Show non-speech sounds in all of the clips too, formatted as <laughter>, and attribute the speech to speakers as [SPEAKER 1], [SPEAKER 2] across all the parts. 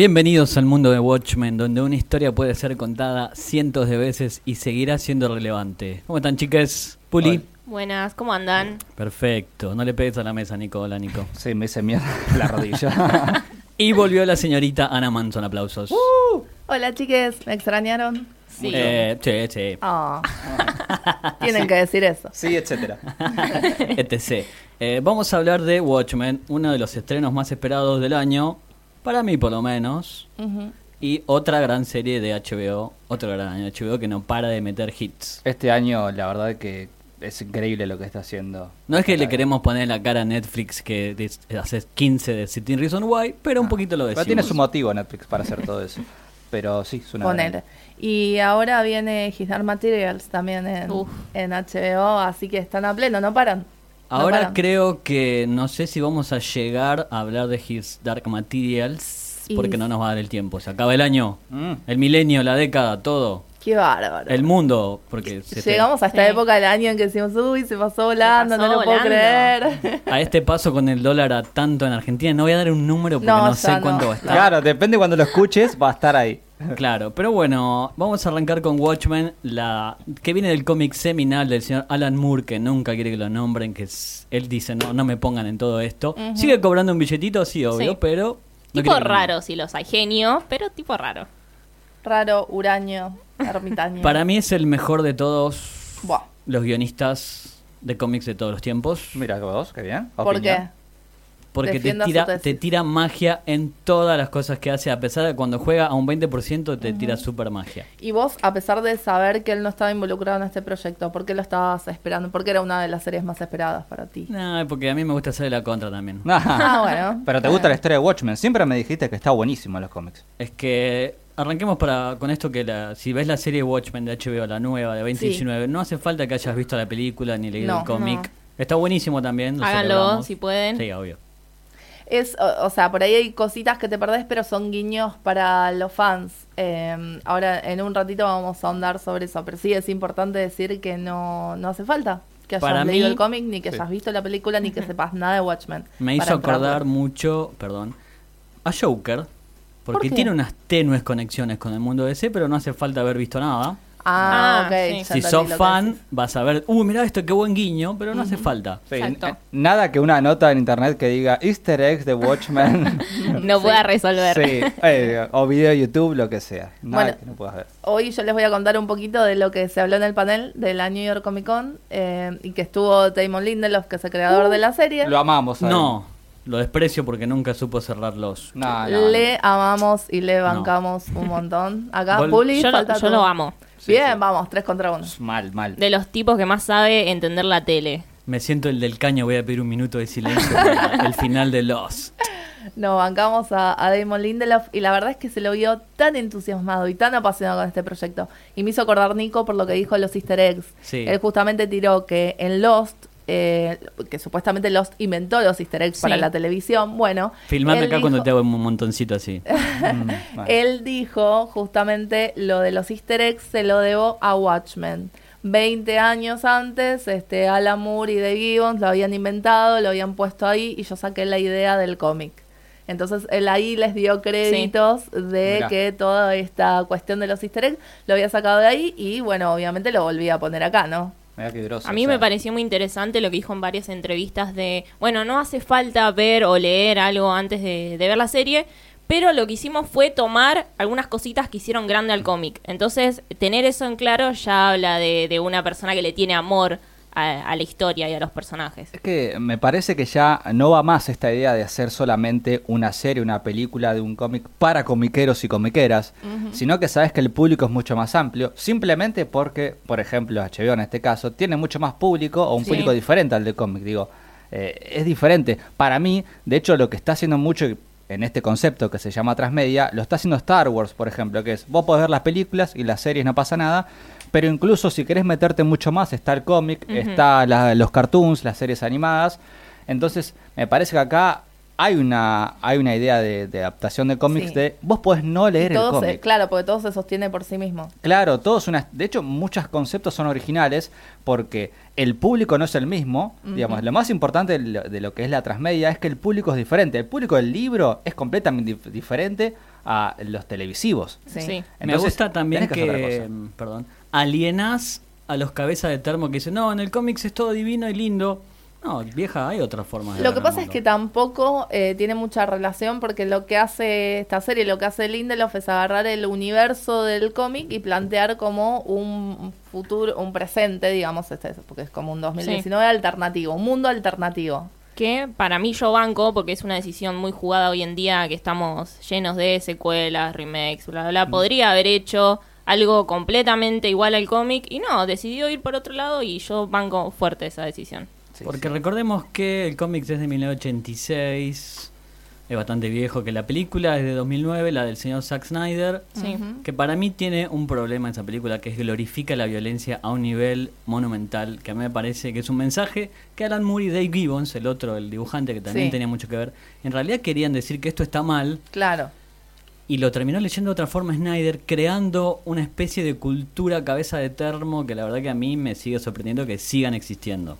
[SPEAKER 1] Bienvenidos al mundo de Watchmen, donde una historia puede ser contada cientos de veces y seguirá siendo relevante. ¿Cómo están, chicas? Puli.
[SPEAKER 2] Hola.
[SPEAKER 3] Buenas, ¿cómo andan?
[SPEAKER 1] Perfecto. No le pegues a la mesa, Nico. Hola, Nico.
[SPEAKER 2] Sí, me hice mierda <laughs> la rodilla. <laughs>
[SPEAKER 1] Y volvió la señorita Ana Manson. Aplausos.
[SPEAKER 4] Hola chiques, ¿me extrañaron?
[SPEAKER 3] Sí.
[SPEAKER 1] Eh, sí, sí.
[SPEAKER 4] Ah. Tienen que decir eso.
[SPEAKER 2] sí, etcétera. <laughs>
[SPEAKER 1] etc. Eh, vamos a hablar de Watchmen, uno de los estrenos más esperados del año, para mí por lo menos, y otra gran serie de HBO, otro gran año de HBO que no para de meter hits.
[SPEAKER 2] Este año, la verdad que es increíble lo que está haciendo.
[SPEAKER 1] No es que le queremos poner la cara a Netflix que hace 15 de 17 Reason Why, pero un poquito lo
[SPEAKER 2] Pero
[SPEAKER 1] decimos.
[SPEAKER 2] tiene su motivo Netflix para hacer todo eso. Pero sí, es una.
[SPEAKER 4] Ponele. Y ahora viene His Dark Materials también en, en HBO, así que están a pleno, no paran.
[SPEAKER 1] Ahora creo que no sé si vamos a llegar a hablar de His Dark Materials
[SPEAKER 4] Y-
[SPEAKER 1] porque no nos va a dar el tiempo. Se acaba el año,
[SPEAKER 2] Mm.
[SPEAKER 1] el milenio, la década, todo.
[SPEAKER 4] Qué bárbaro.
[SPEAKER 1] El mundo, porque se te-
[SPEAKER 4] Llegamos a esta
[SPEAKER 3] Sí.
[SPEAKER 4] época del año en que decimos, uy, se pasó volando,
[SPEAKER 3] pasó
[SPEAKER 4] no lo puedo creer.
[SPEAKER 1] a este paso con el dólar a tanto en Argentina, no voy a dar un número porque
[SPEAKER 4] No,
[SPEAKER 1] sé
[SPEAKER 4] no.
[SPEAKER 1] cuánto va a estar.
[SPEAKER 2] Claro, depende cuando lo escuches, va a estar ahí.
[SPEAKER 1] Claro, pero bueno, vamos a arrancar con Watchmen, la que viene del cómic seminal del señor Alan Moore, que nunca quiere que lo nombren, que es- él dice, no, no me pongan en todo esto. Sigue cobrando un billetito, sí, obvio,
[SPEAKER 3] Sí.
[SPEAKER 1] pero... no
[SPEAKER 3] tipo raro, si los hay genios, pero tipo raro.
[SPEAKER 4] Raro, huraño, ermitaño.
[SPEAKER 1] Para mí es el mejor de todos
[SPEAKER 4] Buah.
[SPEAKER 1] los guionistas de cómics de todos los tiempos.
[SPEAKER 2] Mira vos, qué bien.
[SPEAKER 4] ¿Por
[SPEAKER 2] Opinión.
[SPEAKER 4] qué?
[SPEAKER 1] Porque te tira, te tira magia en todas las cosas que hace. A pesar de cuando juega a un 20%, te tira super magia.
[SPEAKER 4] Y vos, a pesar de saber que él no estaba involucrado en este proyecto, ¿por qué lo estabas esperando? Porque era una de las series más esperadas para ti.
[SPEAKER 1] No, porque a mí me gusta hacer la contra también. <laughs>
[SPEAKER 4] Ah, bueno.
[SPEAKER 2] Pero te gusta la historia de Watchmen. Siempre me dijiste que está buenísimo en los cómics.
[SPEAKER 1] Es que arranquemos para con esto que la, si ves la serie Watchmen de HBO, la nueva de 2019, no hace falta que hayas visto la película ni leído
[SPEAKER 4] No,
[SPEAKER 1] el cómic.
[SPEAKER 3] no.
[SPEAKER 1] Está buenísimo también. lo
[SPEAKER 3] Háganlo si pueden.
[SPEAKER 1] Sí, obvio.
[SPEAKER 4] Es, o, o sea, por ahí hay cositas que te perdés, pero son guiños para los fans. Eh, ahora, en un ratito vamos a ahondar sobre eso, pero sí es importante decir que no, no hace falta que hayas
[SPEAKER 1] Para
[SPEAKER 4] leído
[SPEAKER 1] mí-
[SPEAKER 4] el cómic, ni que
[SPEAKER 2] Sí.
[SPEAKER 4] hayas visto la película, ni que <laughs> sepas nada de Watchmen.
[SPEAKER 1] Me hizo acordar mucho, perdón, a Joker. Porque
[SPEAKER 4] qué?
[SPEAKER 1] tiene unas tenues conexiones con el mundo DC, pero no hace falta haber visto nada.
[SPEAKER 4] Ah,
[SPEAKER 3] Ah,
[SPEAKER 4] ok.
[SPEAKER 3] sí.
[SPEAKER 1] Si sos fan, vas a ver, uh, mirá esto, qué buen guiño, pero no hace falta.
[SPEAKER 2] Sí, nada que una nota en internet que diga Easter eggs de Watchmen. <laughs>
[SPEAKER 3] No pueda resolver.
[SPEAKER 2] sí, eh, o video de YouTube, lo que sea. Nada
[SPEAKER 4] Bueno.
[SPEAKER 2] que no puedas ver.
[SPEAKER 4] Hoy yo les voy a contar un poquito de lo que se habló en el panel de la New York Comic Con eh, y que estuvo Damon Lindelof, que es el creador de la serie.
[SPEAKER 2] Lo amamos. él.
[SPEAKER 1] No, lo desprecio porque nunca supo cerrar los.
[SPEAKER 2] No, no,
[SPEAKER 4] Le amamos y le
[SPEAKER 1] No.
[SPEAKER 4] bancamos un montón. Acá, Puli,
[SPEAKER 3] Yo, lo,
[SPEAKER 4] falta
[SPEAKER 3] yo lo amo.
[SPEAKER 2] Sí,
[SPEAKER 4] Bien,
[SPEAKER 2] sí.
[SPEAKER 4] vamos, tres contra uno.
[SPEAKER 2] Mal, mal.
[SPEAKER 3] De los tipos que más sabe entender la tele.
[SPEAKER 1] Me siento el del caño, voy a pedir un minuto de silencio para <laughs> el final de Lost.
[SPEAKER 4] No, bancamos a, a Damon Lindelof y la verdad es que se lo vio tan entusiasmado y tan apasionado con este proyecto. Y me hizo acordar Nico por lo que dijo los easter eggs.
[SPEAKER 1] Sí.
[SPEAKER 4] Él justamente tiró que en Lost, eh, que supuestamente Lost inventó los easter eggs
[SPEAKER 3] Sí.
[SPEAKER 4] para la televisión, bueno.
[SPEAKER 1] Filmame acá cuando te hago un montoncito así. <laughs>
[SPEAKER 2] Mm.
[SPEAKER 4] Él dijo justamente lo de los easter eggs se lo debo a Watchmen. 20 años antes, este, Alan Moore y Dave Gibbons lo habían inventado, lo habían puesto ahí y yo saqué la idea del cómic. Entonces él ahí les dio créditos de
[SPEAKER 2] Mirá.
[SPEAKER 4] que toda esta cuestión de los easter eggs lo había sacado de ahí y bueno, obviamente lo volví a poner acá, ¿no?
[SPEAKER 2] Groso,
[SPEAKER 3] A mí
[SPEAKER 2] o sea.
[SPEAKER 3] me pareció muy interesante lo que dijo en varias entrevistas de, bueno, no hace falta ver o leer algo antes de, de ver la serie, pero lo que hicimos fue tomar algunas cositas que hicieron grande al cómic. Entonces, tener eso en claro ya habla de, de una persona que le tiene amor a, a la historia y a los personajes.
[SPEAKER 2] Es que me parece que ya no va más esta idea de hacer solamente una serie, una película de un cómic para comiqueros y comiqueras, sino que sabes que el público es mucho más amplio, simplemente porque, por ejemplo, HBO en este caso, tiene mucho más público o un
[SPEAKER 3] Sí.
[SPEAKER 2] público diferente al del cómic, digo, eh, es diferente. Para mí, de hecho, lo que está haciendo mucho en este concepto que se llama transmedia, lo está haciendo Star Wars, por ejemplo, que es, vos podés ver las películas y las series no pasa nada, pero incluso si querés meterte mucho más, está el cómic,
[SPEAKER 3] Ujú.
[SPEAKER 2] está la- los cartoons, las series animadas. Entonces, me parece que acá hay una, hay una idea de, de adaptación de cómics
[SPEAKER 4] Sí.
[SPEAKER 2] de vos podés no leer el
[SPEAKER 4] Todo se-
[SPEAKER 2] cómic.
[SPEAKER 4] claro, porque todo se sostiene por sí mismo.
[SPEAKER 2] Claro, todos una, de hecho muchos conceptos son originales porque el público no es el mismo, digamos, lo más importante de lo, de lo que es la transmedia es que el público es diferente, el público del libro es completamente dif- diferente a los televisivos.
[SPEAKER 4] Sí.
[SPEAKER 3] Sí.
[SPEAKER 1] Me
[SPEAKER 2] Entonces,
[SPEAKER 1] gusta también
[SPEAKER 2] que
[SPEAKER 1] que, perdón, alienas a los cabezas de termo que dicen, no, en el cómics es todo divino y lindo. No, vieja, hay otras formas de
[SPEAKER 4] Lo que pasa es que tampoco eh, tiene mucha relación porque lo que hace esta serie, lo que hace Lindelof es agarrar el universo del cómic y plantear como un futuro, un presente, digamos, este, porque es como un 2019 alternativo, un mundo alternativo.
[SPEAKER 3] Que para mí yo banco, porque es una decisión muy jugada hoy en día, que estamos llenos de secuelas, remakes, bla, bla, bla.
[SPEAKER 2] Mm.
[SPEAKER 3] Podría haber hecho algo completamente igual al cómic y no, decidió ir por otro lado y yo banco fuerte esa decisión.
[SPEAKER 2] Sí,
[SPEAKER 1] Porque
[SPEAKER 2] sí.
[SPEAKER 1] recordemos que el cómic es de 1986, es bastante viejo, que la película es de 2009, la del señor Zack Snyder,
[SPEAKER 3] Sí.
[SPEAKER 1] Que para mí tiene un problema esa película, que es glorifica la violencia a un nivel monumental, que a mí me parece que es un mensaje que Alan Moore y Dave Gibbons, el otro, el dibujante, que también
[SPEAKER 4] Sí.
[SPEAKER 1] tenía mucho que ver, en realidad querían decir que esto está mal,
[SPEAKER 4] Claro.
[SPEAKER 1] Y lo terminó leyendo de otra forma Snyder, creando una especie de cultura cabeza de termo que la verdad que a mí me sigue sorprendiendo que sigan existiendo.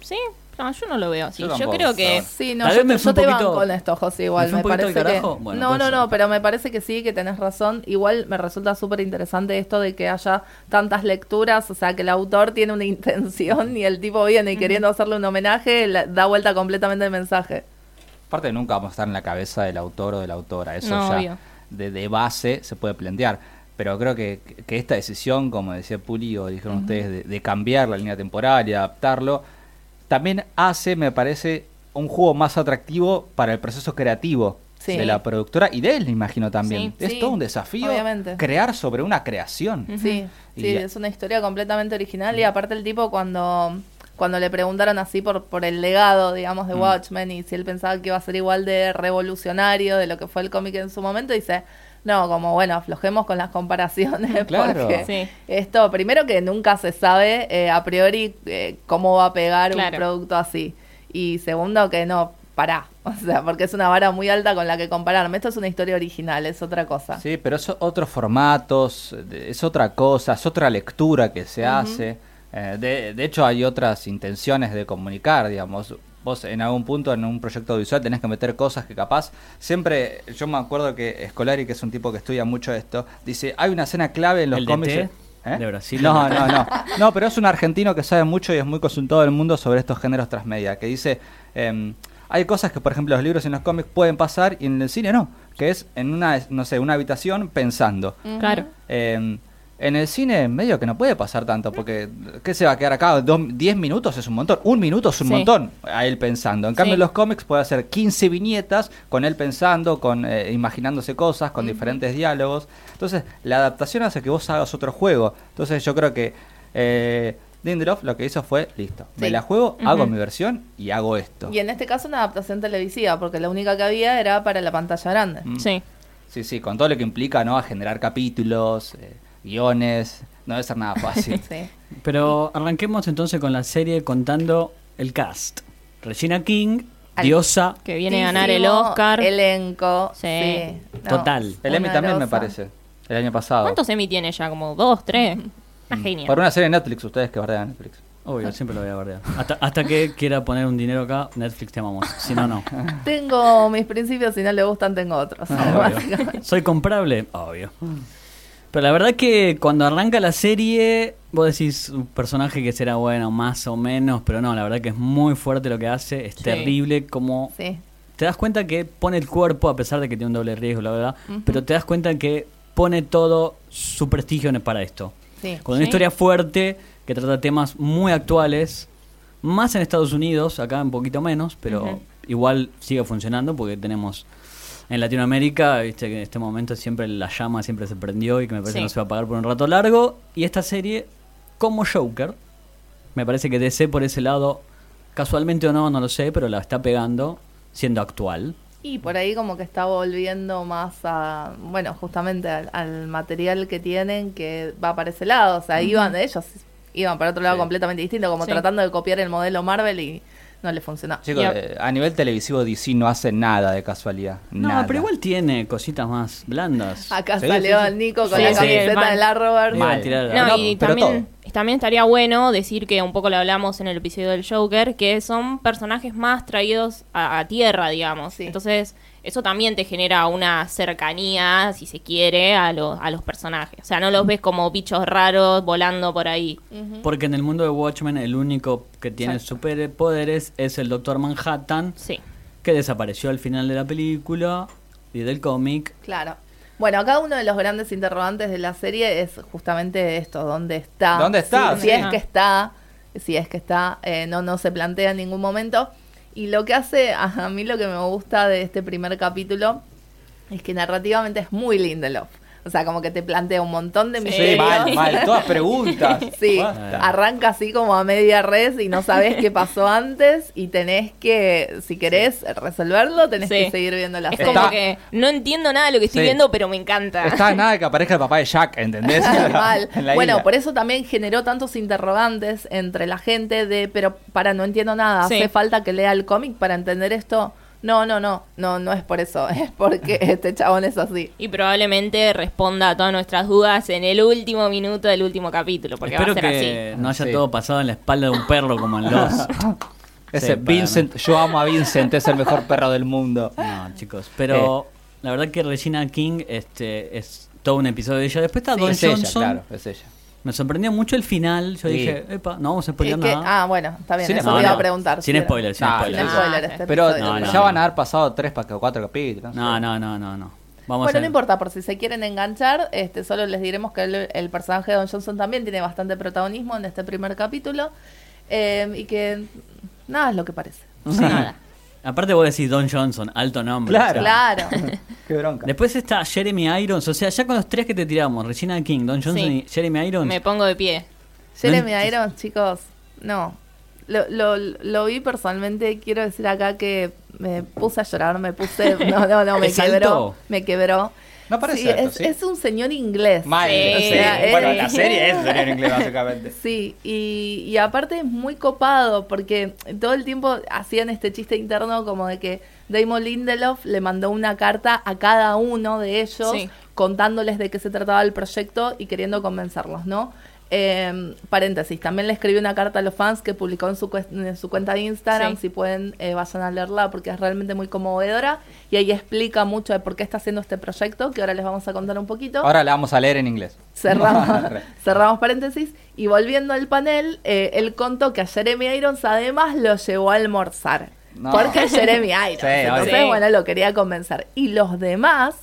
[SPEAKER 3] Sí, no, yo no lo veo así.
[SPEAKER 2] Yo
[SPEAKER 3] creo que...
[SPEAKER 4] Sí, no,
[SPEAKER 1] Tal
[SPEAKER 4] yo,
[SPEAKER 1] vez me
[SPEAKER 4] yo te
[SPEAKER 1] poquito-
[SPEAKER 4] banco con esto, José, igual.
[SPEAKER 1] ¿me fue
[SPEAKER 4] Me,
[SPEAKER 1] un poquito
[SPEAKER 4] parece que.
[SPEAKER 1] Bueno,
[SPEAKER 4] no, no,
[SPEAKER 1] ser.
[SPEAKER 4] no, pero me parece que sí, que tenés razón. Igual me resulta súper interesante esto de que haya tantas lecturas, o sea, que el autor tiene una <laughs> intención y el tipo viene y queriendo hacerle un homenaje, la- da vuelta completamente el mensaje.
[SPEAKER 2] Aparte nunca vamos a estar en la cabeza del autor o de la autora, eso
[SPEAKER 3] No,
[SPEAKER 2] ya
[SPEAKER 3] obvio.
[SPEAKER 2] De, de base se puede plantear. Pero creo que, que esta decisión, como decía Puli o dijeron ustedes, de, de cambiar la línea temporal y adaptarlo, también hace, me parece, un juego más atractivo para el proceso creativo
[SPEAKER 4] Sí.
[SPEAKER 2] de la productora y de él, me imagino también.
[SPEAKER 3] Sí.
[SPEAKER 2] es
[SPEAKER 4] Sí,
[SPEAKER 2] todo un desafío
[SPEAKER 4] obviamente.
[SPEAKER 2] crear sobre una creación.
[SPEAKER 3] Ujú.
[SPEAKER 4] Sí,
[SPEAKER 2] Y
[SPEAKER 4] es una historia completamente original y aparte el tipo cuando cuando le preguntaron así por por el legado, digamos, de
[SPEAKER 2] Mm.
[SPEAKER 4] Watchmen y si él pensaba que iba a ser igual de revolucionario de lo que fue el cómic en su momento, dice, no, como bueno, aflojemos con las comparaciones <laughs>
[SPEAKER 2] Claro.
[SPEAKER 4] porque
[SPEAKER 3] Sí.
[SPEAKER 4] esto, primero que nunca se sabe eh, a priori eh, cómo va a pegar un producto así y segundo que no, pará, <laughs> o sea, porque es una vara muy alta con la que compararme. Esto es una historia original, es otra cosa.
[SPEAKER 2] Sí, pero es otros formatos, de- es otra cosa, es otra lectura que se hace. Eh, de, de hecho, hay otras intenciones de comunicar, digamos. Vos en algún punto en un proyecto visual tenés que meter cosas que capaz, siempre, yo me acuerdo que Scolari, que es un tipo que estudia mucho esto, dice, hay una escena clave en los
[SPEAKER 1] ¿El de
[SPEAKER 2] cómics. ¿Eh?
[SPEAKER 1] ¿De Brasil?
[SPEAKER 2] No, no, no. No, pero es un argentino que sabe mucho y es muy consultado del mundo sobre estos géneros transmedia, que dice, em, hay cosas que, por ejemplo, los libros y en los cómics pueden pasar y en el cine no, que es en una, no sé, una habitación pensando.
[SPEAKER 3] Claro.
[SPEAKER 2] Em, en el cine medio que no puede pasar tanto, porque ¿qué se va a quedar acá? Dos- ¿10 minutos es un montón? Un minuto es un
[SPEAKER 3] Sí.
[SPEAKER 2] montón a él pensando. En cambio
[SPEAKER 3] Sí.
[SPEAKER 2] en los cómics puede hacer 15 viñetas con él pensando, con eh, imaginándose cosas, con diferentes diálogos. Entonces la adaptación hace que vos hagas otro juego. Entonces yo creo que eh, Lindelof lo que hizo fue, listo, me la juego, hago mi versión y hago esto.
[SPEAKER 4] Y en este caso una adaptación televisiva, porque la única que había era para la pantalla grande.
[SPEAKER 2] Mm.
[SPEAKER 3] Sí.
[SPEAKER 2] Sí, sí, con todo lo que implica, ¿no? A generar capítulos, eh, guiones, no debe ser nada <laughs> fácil.
[SPEAKER 4] Sí.
[SPEAKER 1] Pero arranquemos entonces con la serie contando el cast. Regina King,
[SPEAKER 4] Al-
[SPEAKER 1] diosa.
[SPEAKER 3] Que viene a ganar el Oscar.
[SPEAKER 4] Elenco.
[SPEAKER 3] Sí.
[SPEAKER 4] Sí. No,
[SPEAKER 1] Total.
[SPEAKER 2] El Emmy también me parece, el año pasado.
[SPEAKER 3] ¿Cuántos Emmy tiene ya? ¿Como dos, tres? Una
[SPEAKER 2] Mm.
[SPEAKER 3] genia.
[SPEAKER 2] Por una serie de Netflix, ustedes que bardean Netflix.
[SPEAKER 1] Obvio, siempre lo voy a guardar. Hasta, hasta que quiera poner un dinero acá, Netflix te amamos. Si no, no. <laughs>
[SPEAKER 4] Tengo mis principios, si no le gustan, tengo otros.
[SPEAKER 1] Obvio.
[SPEAKER 4] básicamente. <laughs>
[SPEAKER 1] ¿Soy comprable? Obvio. Pero la verdad que cuando arranca la serie, vos decís un personaje que será bueno, más o menos, pero no, la verdad que es muy fuerte lo que hace, es
[SPEAKER 3] Sí.
[SPEAKER 1] terrible como...
[SPEAKER 4] Sí.
[SPEAKER 1] Te das cuenta que pone el cuerpo, a pesar de que tiene un doble riesgo, la verdad, pero te das cuenta que pone todo su prestigio en- para esto.
[SPEAKER 4] Sí.
[SPEAKER 1] Con una historia fuerte que trata temas muy actuales, más en Estados Unidos, acá un poquito menos, pero igual sigue funcionando porque tenemos en Latinoamérica, viste que en este momento siempre la llama siempre se prendió y que me parece
[SPEAKER 3] Sí.
[SPEAKER 1] que no se va a apagar por un rato largo. Y esta serie, como Joker, me parece que DC por ese lado, casualmente o no, no lo sé, pero la está pegando siendo actual.
[SPEAKER 4] Y por ahí como que está volviendo más a, bueno, justamente al, al material que tienen que va para ese lado. O sea, iban de ellos, iban para otro lado
[SPEAKER 2] Sí.
[SPEAKER 4] completamente distinto, como
[SPEAKER 3] Sí.
[SPEAKER 4] tratando de copiar el modelo Marvel y no le funcionó.
[SPEAKER 2] Chicos,
[SPEAKER 3] Y a-
[SPEAKER 2] eh, a nivel televisivo DC no hace nada de casualidad.
[SPEAKER 1] No,
[SPEAKER 2] nada.
[SPEAKER 1] pero igual tiene cositas más blandas.
[SPEAKER 4] Acá
[SPEAKER 2] Sí,
[SPEAKER 4] salió el Nico con
[SPEAKER 3] Sí,
[SPEAKER 4] la
[SPEAKER 3] sí,
[SPEAKER 4] camiseta
[SPEAKER 3] mal.
[SPEAKER 4] de la Robert.
[SPEAKER 1] Iba a
[SPEAKER 2] Mal.
[SPEAKER 1] tirar-
[SPEAKER 3] No,
[SPEAKER 2] No,
[SPEAKER 3] y
[SPEAKER 2] pero
[SPEAKER 3] también, también estaría bueno decir que un poco lo hablamos en el episodio del Joker, que son personajes más traídos a, a tierra, digamos.
[SPEAKER 4] Sí.
[SPEAKER 3] Entonces, eso también te genera una cercanía, si se quiere, a, lo- a los personajes. O sea, no los ves como bichos raros volando por ahí.
[SPEAKER 1] Porque en el mundo de Watchmen el único que tiene
[SPEAKER 3] Exacto.
[SPEAKER 1] superpoderes es el Doctor Manhattan,
[SPEAKER 3] Sí.
[SPEAKER 1] que desapareció al final de la película y del cómic.
[SPEAKER 4] Claro. Bueno, acá uno de los grandes interrogantes de la serie es justamente esto, ¿dónde está?
[SPEAKER 2] ¿Dónde está?
[SPEAKER 4] Si,
[SPEAKER 2] Sí.
[SPEAKER 4] si es que está, si es que está, eh, no, no se plantea en ningún momento. Y lo que hace, a mí lo que me gusta de este primer capítulo es que narrativamente es muy Lindelof. O sea, como que te plantea un montón de
[SPEAKER 3] Sí,
[SPEAKER 2] Sí,
[SPEAKER 4] misterios.
[SPEAKER 2] mal, mal, todas preguntas. <laughs>
[SPEAKER 4] Sí,
[SPEAKER 2] Basta.
[SPEAKER 4] arranca así como a media res y no sabes qué pasó antes y tenés que, si querés resolverlo, tenés
[SPEAKER 3] Sí.
[SPEAKER 4] que seguir viendo la
[SPEAKER 3] Es
[SPEAKER 4] serie.
[SPEAKER 3] como que no entiendo nada de lo que estoy
[SPEAKER 2] Sí.
[SPEAKER 3] viendo, pero me encanta.
[SPEAKER 2] Está nada que aparezca el papá de Jack, ¿entendés? <laughs>
[SPEAKER 4] Mal. <laughs>
[SPEAKER 2] En la
[SPEAKER 4] Bueno,
[SPEAKER 2] isla.
[SPEAKER 4] por eso también generó tantos interrogantes entre la gente de, pero para, no entiendo nada,
[SPEAKER 3] Sí.
[SPEAKER 4] hace falta que lea el cómic para entender esto. No, no, no, no, no es por eso, <laughs> es porque este chabón es así.
[SPEAKER 3] Y probablemente responda a todas nuestras dudas en el último minuto del último capítulo, porque
[SPEAKER 1] Espero
[SPEAKER 3] va a ser
[SPEAKER 1] que
[SPEAKER 3] así.
[SPEAKER 1] no haya
[SPEAKER 2] Sí.
[SPEAKER 1] todo pasado en la espalda de un perro como en <laughs> los...
[SPEAKER 2] Ese
[SPEAKER 1] Sí,
[SPEAKER 2] Vincent, yo amo a Vincent, es el mejor perro del mundo.
[SPEAKER 1] No, chicos. Pero la verdad que Regina King este, es todo un episodio de ella. Después está Don
[SPEAKER 2] es ella,
[SPEAKER 1] Johnson.
[SPEAKER 2] claro, es ella.
[SPEAKER 1] Me sorprendió mucho el final. Yo
[SPEAKER 2] Sí.
[SPEAKER 1] dije, epa, no vamos a spoiler
[SPEAKER 4] que-
[SPEAKER 1] nada.
[SPEAKER 4] ah, bueno, está bien,
[SPEAKER 2] Sin
[SPEAKER 4] eso
[SPEAKER 2] spoiler.
[SPEAKER 4] te iba
[SPEAKER 1] No,
[SPEAKER 4] a
[SPEAKER 1] no,
[SPEAKER 4] preguntar.
[SPEAKER 1] Sin spoiler, sin
[SPEAKER 2] No,
[SPEAKER 1] spoiler.
[SPEAKER 4] Sin
[SPEAKER 3] Ah,
[SPEAKER 4] spoiler,
[SPEAKER 3] sí.
[SPEAKER 4] este
[SPEAKER 2] Pero.
[SPEAKER 1] No, no,
[SPEAKER 2] ya
[SPEAKER 1] no.
[SPEAKER 2] van a haber pasado tres o cuatro capítulos.
[SPEAKER 1] No, no, no, no, no. Vamos
[SPEAKER 4] Bueno,
[SPEAKER 1] a
[SPEAKER 4] no importa, por si se quieren enganchar, este, solo les diremos que el, el personaje de Don Johnson también tiene bastante protagonismo en este primer capítulo eh, y que nada es lo que parece. <laughs>
[SPEAKER 1] Sí. Aparte vos decís Don Johnson, alto nombre.
[SPEAKER 2] Claro.
[SPEAKER 1] o sea.
[SPEAKER 4] Claro. <laughs>
[SPEAKER 2] Qué bronca.
[SPEAKER 1] Después está Jeremy Irons, o sea, ya con los tres que te tiramos, Regina King, Don Johnson
[SPEAKER 3] Sí.
[SPEAKER 1] y Jeremy Irons.
[SPEAKER 3] Me pongo de pie.
[SPEAKER 4] Jeremy
[SPEAKER 1] No ent-
[SPEAKER 4] Irons, chicos, no. Lo, lo, lo vi personalmente, quiero decir acá que me puse a llorar, me puse... <laughs> No, no, no, me
[SPEAKER 1] ¿Es
[SPEAKER 4] quebró,
[SPEAKER 1] alto?
[SPEAKER 4] me quebró.
[SPEAKER 2] No parece
[SPEAKER 4] Sí,
[SPEAKER 2] alto,
[SPEAKER 4] es,
[SPEAKER 2] ¿sí?
[SPEAKER 4] es un señor inglés.
[SPEAKER 2] Mal,
[SPEAKER 3] Sí.
[SPEAKER 2] o sea, bueno, la serie es serie en <laughs> inglés, básicamente.
[SPEAKER 4] Sí, y, y aparte es muy copado porque todo el tiempo hacían este chiste interno como de que Damon Lindelof le mandó una carta a cada uno de ellos
[SPEAKER 3] Sí.
[SPEAKER 4] contándoles de qué se trataba el proyecto y queriendo convencerlos, ¿no? Eh, paréntesis, también le escribió una carta a los fans que publicó en su, en su cuenta de Instagram,
[SPEAKER 3] Sí.
[SPEAKER 4] si pueden eh, vayan a leerla porque es realmente muy conmovedora y ahí explica mucho de por qué está haciendo este proyecto, que ahora les vamos a contar un poquito.
[SPEAKER 2] Ahora la vamos a leer en inglés.
[SPEAKER 4] Cerramos, <laughs> cerramos paréntesis. Y volviendo al panel, eh, él contó que a Jeremy Irons además lo llevó a almorzar.
[SPEAKER 2] No.
[SPEAKER 4] Porque es Jeremy <laughs> Irons.
[SPEAKER 2] Sí,
[SPEAKER 4] Entonces, bueno, lo quería convencer. Y los demás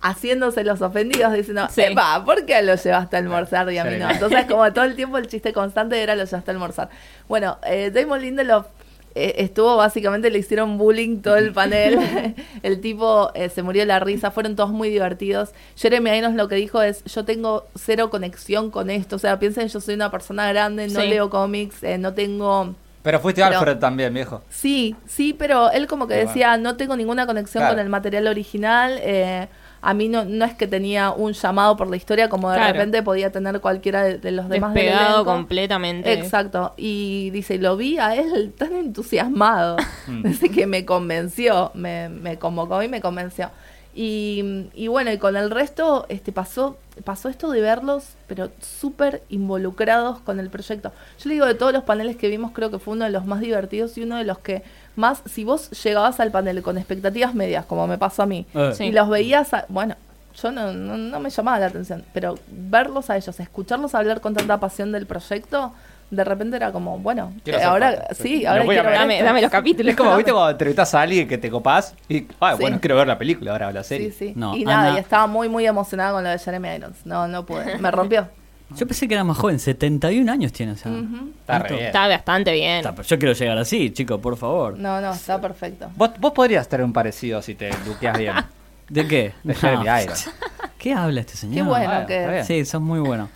[SPEAKER 4] haciéndose los ofendidos diciendo,
[SPEAKER 3] Sí.
[SPEAKER 4] va, ¿por qué lo llevaste a almorzar y a mí no? Entonces, como todo el tiempo el chiste constante era lo llevaste a almorzar. Bueno, eh, Damon Lindelof eh, estuvo básicamente, le hicieron bullying todo el panel. <laughs> el tipo eh, se murió de la risa, fueron todos muy divertidos. Jeremy Irons lo que dijo es, yo tengo cero conexión con esto. O sea, piensen, yo soy una persona grande, no
[SPEAKER 3] Sí.
[SPEAKER 4] leo cómics, eh, no tengo...
[SPEAKER 2] Pero fuiste
[SPEAKER 4] Pero-
[SPEAKER 2] Alfred también, viejo.
[SPEAKER 4] Sí, sí, pero él como que
[SPEAKER 2] Pero
[SPEAKER 4] decía, no tengo ninguna conexión
[SPEAKER 2] Claro.
[SPEAKER 4] con el material original. eh, a mí no, no es que tenía un llamado por la historia, como de
[SPEAKER 3] Claro.
[SPEAKER 4] repente podía tener cualquiera de, de los demás del
[SPEAKER 3] Despegado
[SPEAKER 4] elenco.
[SPEAKER 3] completamente.
[SPEAKER 4] Exacto. Y dice, lo vi a él tan entusiasmado. <laughs> <laughs> Dice que me convenció, me, me convocó y me convenció. Y, y bueno, y con el resto este pasó, pasó esto de verlos, pero súper involucrados con el proyecto. Yo le digo, de todos los paneles que vimos, creo que fue uno de los más divertidos y uno de los que más, si vos llegabas al panel con expectativas medias, como me pasó a mí,
[SPEAKER 1] Eh.
[SPEAKER 3] Sí.
[SPEAKER 4] y los veías, a- bueno, yo no, no, no me llamaba la atención, pero verlos a ellos, escucharlos hablar con tanta pasión del proyecto, de repente era como, bueno, eh, ahora
[SPEAKER 2] parte.
[SPEAKER 4] sí, ahora quiero
[SPEAKER 2] ver.
[SPEAKER 3] Dame, dame los capítulos.
[SPEAKER 2] Es como, viste, <laughs> cuando entrevistas a alguien que te copás y, ah,
[SPEAKER 4] Sí.
[SPEAKER 2] bueno, quiero ver la película ahora, la serie.
[SPEAKER 4] Sí, sí.
[SPEAKER 1] No,
[SPEAKER 4] y nada, y estaba muy, muy emocionada con lo de Jeremy Irons. No, no pude. Me rompió.
[SPEAKER 1] Yo pensé que era más joven, 71 años tiene, o sea.
[SPEAKER 2] Está
[SPEAKER 1] alto.
[SPEAKER 2] re bien.
[SPEAKER 3] Está bastante bien.
[SPEAKER 1] Está, yo quiero llegar así, chicos, por favor.
[SPEAKER 4] No, no, está perfecto.
[SPEAKER 2] Vos, vos podrías tener un parecido si te duqueas bien. <laughs>
[SPEAKER 1] ¿De qué?
[SPEAKER 2] De Jeremy
[SPEAKER 1] No.
[SPEAKER 2] Irons. <laughs>
[SPEAKER 1] ¿Qué habla este señor?
[SPEAKER 4] Qué bueno
[SPEAKER 2] bueno,
[SPEAKER 4] que.
[SPEAKER 1] Sí, sos muy bueno.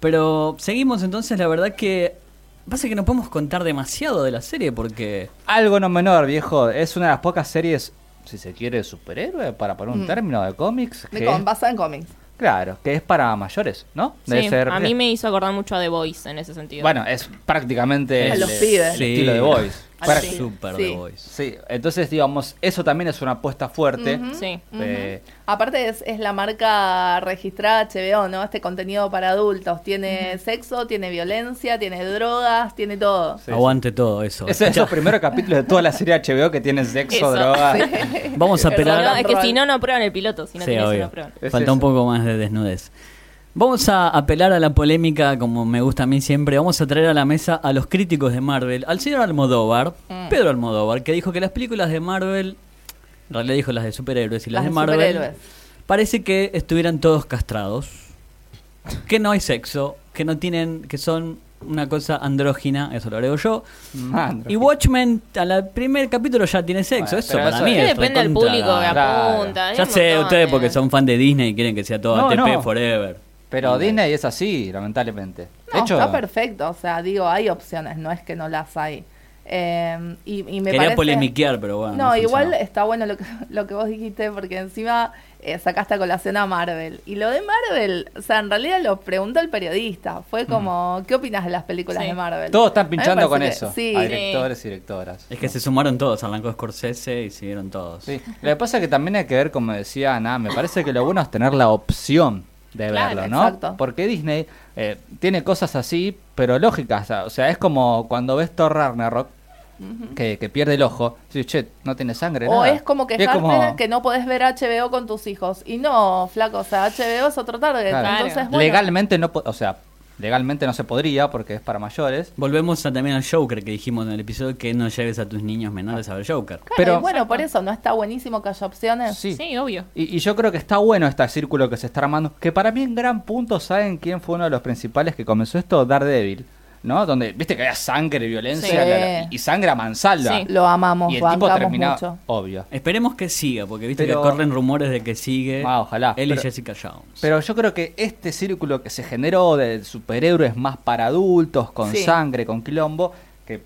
[SPEAKER 1] Pero seguimos entonces, la verdad que pasa que no podemos contar demasiado de la serie porque
[SPEAKER 2] Algo no menor, viejo. Es una de las pocas series, si se quiere, superhéroe, para poner un
[SPEAKER 4] Mm.
[SPEAKER 2] término de cómics.
[SPEAKER 4] De
[SPEAKER 2] que
[SPEAKER 4] basada en cómics.
[SPEAKER 2] Claro, que es para mayores, ¿no? Debe
[SPEAKER 3] Sí,
[SPEAKER 2] ser-
[SPEAKER 3] a mí me hizo acordar mucho a The Voice en ese sentido.
[SPEAKER 2] Bueno, es prácticamente
[SPEAKER 4] A
[SPEAKER 2] el,
[SPEAKER 4] los
[SPEAKER 2] el
[SPEAKER 4] pibes.
[SPEAKER 1] Sí.
[SPEAKER 2] estilo de Voice. Para-
[SPEAKER 4] Sí.
[SPEAKER 1] Super
[SPEAKER 4] Sí.
[SPEAKER 1] The Voice.
[SPEAKER 2] Sí, entonces digamos, eso también es una apuesta fuerte.
[SPEAKER 3] Sí.
[SPEAKER 2] Eh,
[SPEAKER 4] Aparte es, es la marca registrada HBO, ¿no? Este contenido para adultos. Tiene sexo, tiene violencia, tiene drogas, tiene todo.
[SPEAKER 2] Sí,
[SPEAKER 1] Aguante todo eso.
[SPEAKER 2] Ese es esos primeros capítulos de toda la serie HBO que tienen sexo,
[SPEAKER 3] Eso.
[SPEAKER 2] droga.
[SPEAKER 1] Vamos a apelar.
[SPEAKER 3] no, es que si no, no prueban el piloto. Si no
[SPEAKER 1] obvio.
[SPEAKER 3] no prueban.
[SPEAKER 2] Es
[SPEAKER 1] Falta un poco más de desnudez. Vamos a apelar a la polémica, como me gusta a mí siempre. Vamos a traer a la mesa a los críticos de Marvel, al señor Almodóvar,
[SPEAKER 4] Mm.
[SPEAKER 1] Pedro Almodóvar, que dijo que las películas de Marvel, en realidad dijo las de superhéroes y las,
[SPEAKER 4] Las
[SPEAKER 1] de Marvel, parece que estuvieran todos castrados, que no hay sexo, que no tienen, que son una cosa andrógina, eso lo agrego yo. Y Watchmen, al primer capítulo ya tiene sexo,
[SPEAKER 2] Bueno,
[SPEAKER 1] eso para
[SPEAKER 2] eso
[SPEAKER 1] mí
[SPEAKER 2] es-
[SPEAKER 1] es
[SPEAKER 3] depende del público que
[SPEAKER 2] Claro.
[SPEAKER 3] apunta.
[SPEAKER 1] Ya sé, ustedes
[SPEAKER 3] de-
[SPEAKER 1] porque son fan de Disney y quieren que sea todo
[SPEAKER 2] No,
[SPEAKER 1] ATP
[SPEAKER 2] no.
[SPEAKER 1] forever.
[SPEAKER 2] Pero Disney es así, lamentablemente. De
[SPEAKER 4] No,
[SPEAKER 2] hecho,
[SPEAKER 4] está perfecto. O sea, digo, hay opciones, no es que no las hay. Eh, y, y me
[SPEAKER 1] Quería
[SPEAKER 4] parece...
[SPEAKER 1] polemiquear, pero bueno.
[SPEAKER 4] No, igual
[SPEAKER 1] funcionó.
[SPEAKER 4] está bueno lo que, <laughs> lo que vos dijiste, porque encima eh, sacaste a colación a Marvel. Y lo de Marvel, o sea, en realidad lo preguntó el periodista. Fue como, ¿qué opinas de las películas
[SPEAKER 3] Sí.
[SPEAKER 4] de Marvel?
[SPEAKER 2] todos están pinchando con eso.
[SPEAKER 4] que- Sí,
[SPEAKER 2] a directores y directoras.
[SPEAKER 1] Es que se sumaron todos, arrancó Scorsese y siguieron todos.
[SPEAKER 2] Sí. Lo que pasa es que también hay que ver, como decía Ana, me parece que lo bueno es tener la opción de
[SPEAKER 3] Claro,
[SPEAKER 2] verlo, ¿no?
[SPEAKER 4] exacto.
[SPEAKER 2] Porque Disney eh, tiene cosas así, pero lógicas. O sea, es como cuando ves Thor Ragnarok, que, que pierde el ojo. Sí, che, no tiene sangre.
[SPEAKER 4] O
[SPEAKER 2] nada.
[SPEAKER 4] es como quejarte
[SPEAKER 2] como-
[SPEAKER 4] que no podés ver HBO con tus hijos. Y no, flaco, o sea, HBO es otro target.
[SPEAKER 2] Claro.
[SPEAKER 4] Entonces, bueno,
[SPEAKER 2] Legalmente no, o sea, legalmente no se podría porque es para mayores.
[SPEAKER 1] Volvemos a, también al Joker que dijimos en el episodio que no lleves a tus niños menores a ver Joker.
[SPEAKER 4] claro,
[SPEAKER 2] pero-
[SPEAKER 4] y bueno, por eso no está buenísimo que haya opciones.
[SPEAKER 2] Sí.
[SPEAKER 3] Sí, obvio.
[SPEAKER 2] Y, y yo creo que está bueno este círculo que se está armando. Que para mí en gran punto, ¿saben quién fue uno de los principales que comenzó esto? Daredevil. ¿No? Donde, viste que había sangre, violencia
[SPEAKER 4] Sí.
[SPEAKER 2] la- la- y, sangre a mansalva.
[SPEAKER 3] Sí.
[SPEAKER 4] Lo amamos,
[SPEAKER 2] Y el tipo terminaba,
[SPEAKER 4] mucho.
[SPEAKER 2] obvio.
[SPEAKER 1] Esperemos que siga, porque viste
[SPEAKER 2] Pero-
[SPEAKER 1] que corren rumores de que sigue
[SPEAKER 2] Ah, ojalá.
[SPEAKER 1] él
[SPEAKER 2] Pero-
[SPEAKER 1] y Jessica Jones.
[SPEAKER 2] Pero yo creo que este círculo que se generó de superhéroes más para adultos, con
[SPEAKER 4] Sí.
[SPEAKER 2] sangre, con quilombo, que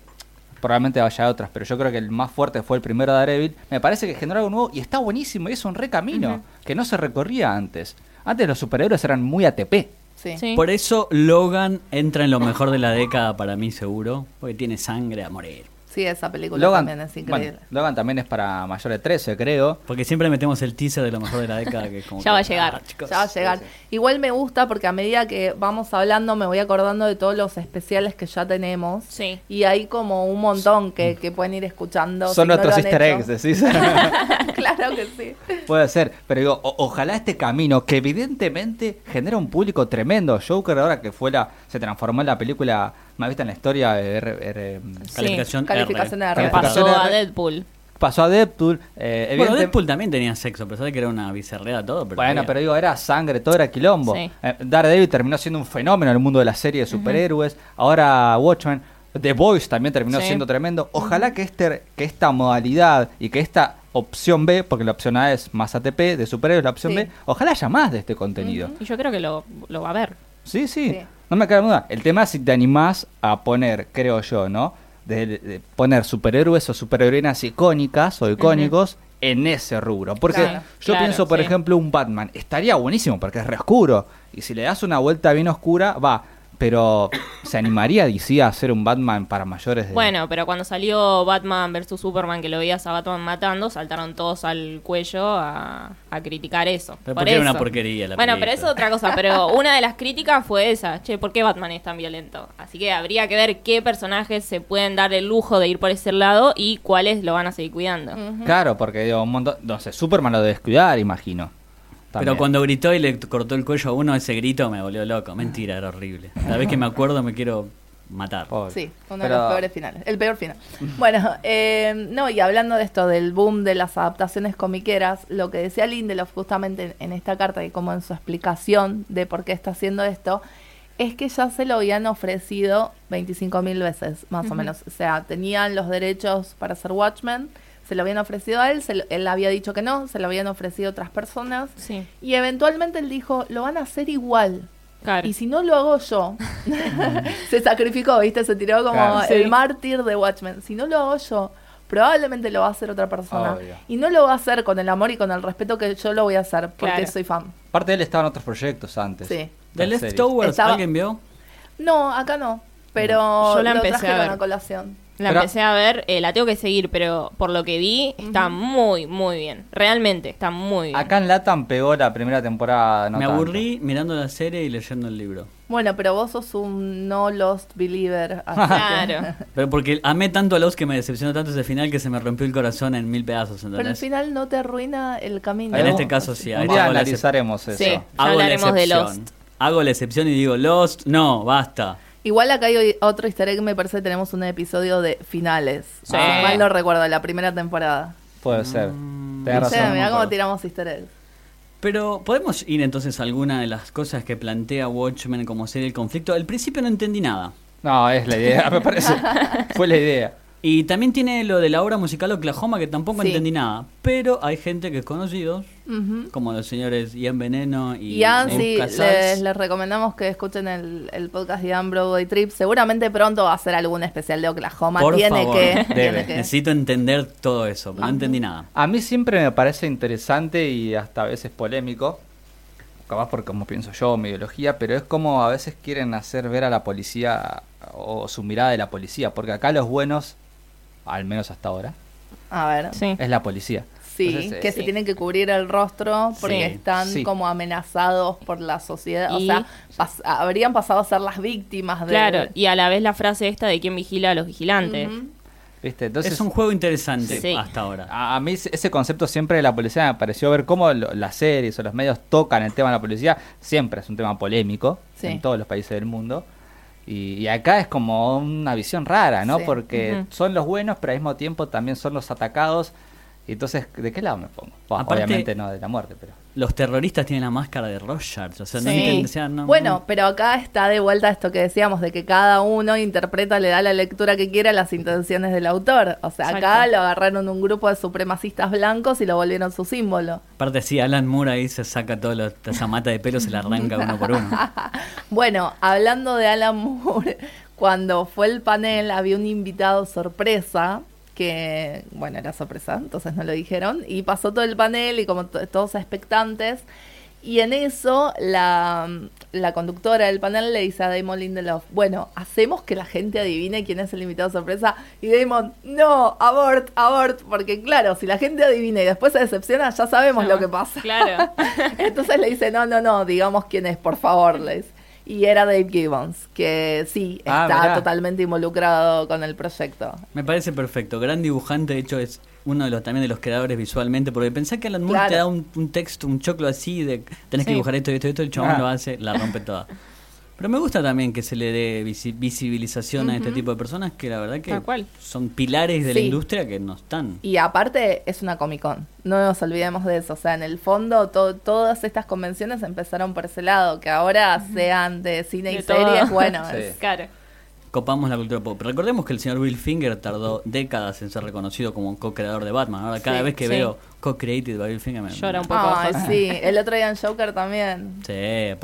[SPEAKER 2] probablemente vaya a otras, pero yo creo que el más fuerte fue el primero de Daredevil, me parece que generó algo nuevo y está buenísimo y es un recamino que no se recorría antes. Antes los superhéroes eran muy ATP.
[SPEAKER 4] Sí.
[SPEAKER 3] Sí.
[SPEAKER 1] Por eso Logan entra en lo mejor de la década para mí seguro, porque tiene sangre a morir.
[SPEAKER 4] Sí, esa película
[SPEAKER 2] Logan,
[SPEAKER 4] también es increíble.
[SPEAKER 2] bueno, Logan también es para mayores de 13, creo.
[SPEAKER 1] Porque siempre metemos el teaser de lo mejor de la década que es como <laughs>
[SPEAKER 3] Ya
[SPEAKER 1] que,
[SPEAKER 3] va a llegar.
[SPEAKER 1] ah, chicos.
[SPEAKER 4] Ya va a llegar. Igual me gusta porque a medida que vamos hablando me voy acordando de todos los especiales que ya tenemos.
[SPEAKER 3] Sí.
[SPEAKER 4] Y hay como un montón que, que pueden ir escuchando.
[SPEAKER 2] Son
[SPEAKER 4] si
[SPEAKER 2] nuestros easter eggs, decís. <laughs> <laughs>
[SPEAKER 4] claro que sí.
[SPEAKER 2] Puede ser, pero digo, o- ojalá este camino, que evidentemente genera un público tremendo. Joker ahora que fue la, se transformó en la película más vista en la historia de R- R-
[SPEAKER 1] Calificación,
[SPEAKER 4] Calificación
[SPEAKER 1] R.
[SPEAKER 4] R.
[SPEAKER 3] Pasó a. Deadpool.
[SPEAKER 2] pasó a Deadpool. eh,
[SPEAKER 1] Bueno,
[SPEAKER 2] evidente-
[SPEAKER 1] Deadpool también tenía sexo, a pesar de que era una bizarrea todo. Pero
[SPEAKER 2] Bueno,
[SPEAKER 1] había.
[SPEAKER 2] pero digo, era sangre, todo era quilombo.
[SPEAKER 3] Sí.
[SPEAKER 2] Eh, Daredevil terminó siendo un fenómeno en el mundo de la serie de superhéroes. Ahora Watchmen, The Voice también terminó
[SPEAKER 3] Sí.
[SPEAKER 2] siendo tremendo. Ojalá que, este, que esta modalidad y que esta opción B, porque la opción A es más ATP, de superhéroes la opción
[SPEAKER 4] Sí.
[SPEAKER 2] B, ojalá haya más de este contenido.
[SPEAKER 3] Y yo creo que lo, lo va a ver.
[SPEAKER 2] Sí, sí,
[SPEAKER 4] Sí.
[SPEAKER 2] No me cabe duda. El tema es si te animás a poner, creo yo, ¿no? De, de poner superhéroes o superheroínas icónicas o icónicos en ese rubro. Porque
[SPEAKER 4] Claro,
[SPEAKER 2] yo
[SPEAKER 3] claro,
[SPEAKER 2] pienso, por
[SPEAKER 3] sí.
[SPEAKER 2] ejemplo, un Batman. Estaría buenísimo porque es re oscuro. Y si le das una vuelta bien oscura, va. Pero ¿se animaría DC a hacer un Batman para mayores de...
[SPEAKER 3] Bueno, pero cuando salió Batman vs Superman, que lo veías a Batman matando, saltaron todos al cuello a, a criticar eso.
[SPEAKER 1] Pero
[SPEAKER 3] Por
[SPEAKER 1] porque era una porquería la
[SPEAKER 3] Bueno, pero
[SPEAKER 1] película.
[SPEAKER 3] eso es otra cosa. Pero <laughs> una de las críticas fue esa. Che, ¿por qué Batman es tan violento? Así que habría que ver qué personajes se pueden dar el lujo de ir por ese lado y cuáles lo van a seguir cuidando.
[SPEAKER 2] Claro, porque digo, un montón... No sé, Superman lo debe descuidar, imagino.
[SPEAKER 1] Pero cuando gritó y le cortó el cuello a uno, ese grito me volvió loco. Mentira, era horrible. Cada vez que me acuerdo me quiero matar.
[SPEAKER 2] Pobre.
[SPEAKER 4] Sí, uno
[SPEAKER 2] Pero-
[SPEAKER 4] de los peores finales. El peor final. Bueno, eh, no, y hablando de esto, del boom de las adaptaciones comiqueras, lo que decía Lindelof justamente en, esta carta y como en su explicación de por qué está haciendo esto, es que ya se lo habían ofrecido 25 mil veces, más o menos. O sea, tenían los derechos para ser Watchmen, se lo habían ofrecido a él, se lo- él había dicho que no, se lo habían ofrecido otras personas.
[SPEAKER 3] Sí,
[SPEAKER 4] Y eventualmente él dijo, lo van a hacer igual.
[SPEAKER 3] claro.
[SPEAKER 4] Y si no lo hago yo, <laughs> <laughs> se sacrificó, ¿viste? Se tiró como
[SPEAKER 2] Claro.
[SPEAKER 4] el
[SPEAKER 3] Sí.
[SPEAKER 4] mártir de Watchmen. Si no lo hago yo, probablemente lo va a hacer otra persona.
[SPEAKER 2] Obvio.
[SPEAKER 4] Y no lo va a hacer con el amor y con el respeto que yo lo voy a hacer, porque
[SPEAKER 3] Claro.
[SPEAKER 4] soy fan.
[SPEAKER 2] Aparte él estaba en otros proyectos antes.
[SPEAKER 4] Sí.
[SPEAKER 1] ¿The
[SPEAKER 2] Las series.
[SPEAKER 1] Leftovers
[SPEAKER 4] Estaba-
[SPEAKER 1] alguien vio?
[SPEAKER 4] No, acá no. Pero
[SPEAKER 3] Yo la
[SPEAKER 4] lo
[SPEAKER 3] empecé a ver.
[SPEAKER 4] a colación.
[SPEAKER 3] La
[SPEAKER 2] Pero-
[SPEAKER 3] empecé a ver, eh, la tengo que seguir, pero por lo que vi, está muy, muy bien. Realmente, está muy bien.
[SPEAKER 2] Acá en Latam pegó la primera temporada. no
[SPEAKER 1] me
[SPEAKER 2] tanto.
[SPEAKER 1] aburrí mirando la serie y leyendo el libro.
[SPEAKER 4] Bueno, pero vos sos un no lost believer.
[SPEAKER 3] Claro. <laughs>
[SPEAKER 1] Pero porque amé tanto a los que me decepcionó tanto ese final que se me rompió el corazón en mil pedazos,
[SPEAKER 4] Pero
[SPEAKER 1] ¿entendés?
[SPEAKER 4] final no te arruina el camino.
[SPEAKER 1] En este caso sí, ahí
[SPEAKER 2] Un día analizaremos eso.
[SPEAKER 3] Sí. Hablaremos de. Lost.
[SPEAKER 1] Hago la excepción y digo, Lost, no, basta.
[SPEAKER 4] Igual acá hay otro easter egg, me parece que tenemos un episodio de finales.
[SPEAKER 3] Sí.
[SPEAKER 4] Si mal no recuerdo, la primera temporada.
[SPEAKER 2] Puede ser.
[SPEAKER 1] Mm,
[SPEAKER 2] Tenés razón.
[SPEAKER 4] mirá cómo tiramos easter eggs.
[SPEAKER 1] Pero, ¿podemos ir entonces a alguna de las cosas que plantea Watchmen como serie del conflicto? Al principio no entendí nada.
[SPEAKER 2] No, es la idea, me parece. <laughs> Fue la idea.
[SPEAKER 1] Y también tiene lo de la obra musical Oklahoma que tampoco
[SPEAKER 4] Sí.
[SPEAKER 1] entendí nada. Pero hay gente que es conocidos,
[SPEAKER 4] Ujú.
[SPEAKER 1] como los señores Ian Veneno y
[SPEAKER 4] Ian, sí, les, les recomendamos que escuchen el, el podcast de Ian Broadway Trip. Seguramente pronto va a ser algún especial de Oklahoma.
[SPEAKER 1] Por
[SPEAKER 4] tiene,
[SPEAKER 1] favor.
[SPEAKER 4] que, <laughs>
[SPEAKER 2] Debe.
[SPEAKER 4] tiene que.
[SPEAKER 1] Necesito entender todo eso, pero no entendí nada.
[SPEAKER 2] A mí siempre me parece interesante y hasta a veces polémico. Capaz por como pienso yo, mi ideología, pero es como a veces quieren hacer ver a la policía o su mirada de la policía, porque acá los buenos, al menos hasta ahora,
[SPEAKER 4] A ver.
[SPEAKER 3] Sí.
[SPEAKER 2] es la policía.
[SPEAKER 4] Sí,
[SPEAKER 2] Entonces,
[SPEAKER 4] que
[SPEAKER 3] sí.
[SPEAKER 4] se tienen que cubrir el rostro porque
[SPEAKER 1] Sí,
[SPEAKER 4] están
[SPEAKER 2] sí.
[SPEAKER 4] como amenazados por la sociedad. O
[SPEAKER 3] Y-
[SPEAKER 4] sea, pas- habrían pasado a ser las víctimas de.
[SPEAKER 3] Claro, y a la vez la frase esta de quién vigila a los vigilantes.
[SPEAKER 2] ¿Viste? Entonces,
[SPEAKER 1] es un juego interesante
[SPEAKER 3] Sí.
[SPEAKER 1] hasta ahora.
[SPEAKER 2] A, a mí ese ese concepto siempre de la policía me pareció ver cómo lo- las series o los medios tocan el tema de la policía. Siempre es un tema polémico
[SPEAKER 4] Sí.
[SPEAKER 2] en todos los países del mundo. Y, y acá es como una visión rara, ¿no?
[SPEAKER 4] Sí.
[SPEAKER 2] Porque son los buenos, pero al mismo tiempo también son los atacados. Y entonces, ¿de qué lado me pongo? Bueno,
[SPEAKER 1] Aparte-
[SPEAKER 2] obviamente no de la muerte, pero...
[SPEAKER 1] Los terroristas tienen la máscara de Rorschach, o sea, no o sea, no-
[SPEAKER 4] Bueno, pero acá está de vuelta esto que decíamos, de que cada uno interpreta, le da la lectura que quiera a las intenciones del autor. O sea, acá lo agarraron un grupo de supremacistas blancos y lo volvieron su símbolo.
[SPEAKER 1] Aparte sí, Alan Moore ahí se saca toda esa mata de pelo, se la arranca uno por uno. <laughs>
[SPEAKER 4] Bueno, hablando de Alan Moore, <laughs> cuando fue el panel había un invitado sorpresa que, bueno, era sorpresa, entonces no lo dijeron, y pasó todo el panel y como to- todos expectantes, y en eso la, la conductora del panel le dice a Damon Lindelof, bueno, hacemos que la gente adivine quién es el invitado sorpresa, y Damon, no, abort, abort, porque claro, si la gente adivina y después se decepciona, ya sabemos lo que pasa.
[SPEAKER 3] Claro. <laughs>
[SPEAKER 4] Entonces le dice, no, no, no, digamos quién es, por favor, le dice. Y era Dave Gibbons, que sí,
[SPEAKER 2] Ah,
[SPEAKER 4] está
[SPEAKER 2] mirá.
[SPEAKER 4] totalmente involucrado con el proyecto.
[SPEAKER 1] Me parece perfecto. Gran dibujante, de hecho, es uno de los también de los creadores visualmente, porque pensé que Alan Moore
[SPEAKER 4] Claro.
[SPEAKER 1] te da un, un texto, un choclo así de tenés que dibujar esto y esto y esto, el chabón
[SPEAKER 2] Ah.
[SPEAKER 1] lo hace, la rompe toda. <laughs> Pero me gusta también que se le dé visi- visibilización a este tipo de personas que la verdad que
[SPEAKER 3] Tal cual.
[SPEAKER 1] son pilares de la industria que no están.
[SPEAKER 4] Y aparte es una Comic Con, no nos olvidemos de eso. O sea, en el fondo to- todas estas convenciones empezaron por ese lado, que ahora sean de cine y
[SPEAKER 3] todo.
[SPEAKER 4] series, bueno, <laughs>
[SPEAKER 2] Sí.
[SPEAKER 4] es-
[SPEAKER 3] Claro.
[SPEAKER 1] Copamos la cultura pop. Recordemos que el señor Bill Finger tardó décadas en ser reconocido como un co-creador de Batman. Ahora cada
[SPEAKER 4] Sí,
[SPEAKER 1] vez que
[SPEAKER 3] sí.
[SPEAKER 1] veo co-created by Bill Finger me...
[SPEAKER 3] Llora un poco.
[SPEAKER 4] Ay, sí, <laughs> el otro día en Joker también.
[SPEAKER 1] Sí,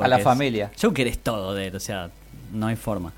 [SPEAKER 2] A la
[SPEAKER 1] es-
[SPEAKER 2] familia.
[SPEAKER 1] Joker es todo de él, o sea, no hay forma.